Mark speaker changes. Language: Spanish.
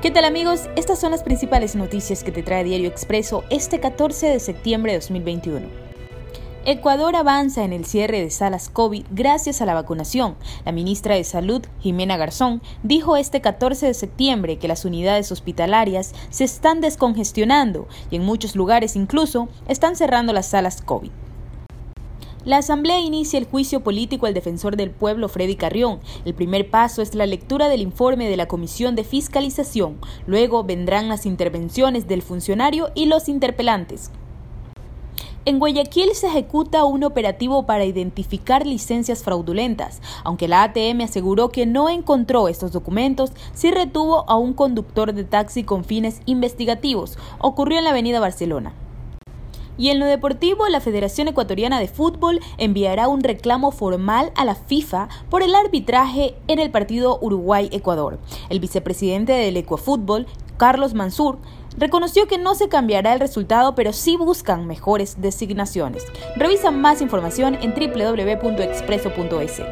Speaker 1: ¿Qué tal amigos? Estas son las principales noticias que te trae Diario Expreso este 14 de septiembre de 2021. Ecuador avanza en el cierre de salas COVID gracias a la vacunación. La ministra de Salud, Jimena Garzón, dijo este 14 de septiembre que las unidades hospitalarias se están descongestionando y en muchos lugares incluso están cerrando las salas COVID. La Asamblea inicia el juicio político al defensor del pueblo Freddy Carrión. El primer paso es la lectura del informe de la Comisión de Fiscalización. Luego vendrán las intervenciones del funcionario y los interpelantes. En Guayaquil se ejecuta un operativo para identificar licencias fraudulentas. Aunque la ATM aseguró que no encontró estos documentos, sí retuvo a un conductor de taxi con fines investigativos. Ocurrió en la avenida Barcelona. Y en lo deportivo, la Federación Ecuatoriana de Fútbol enviará un reclamo formal a la FIFA por el arbitraje en el partido Uruguay-Ecuador. El vicepresidente del Ecuafútbol, Carlos Mansur, reconoció que no se cambiará el resultado, pero sí buscan mejores designaciones. Revisa más información en www.expreso.es.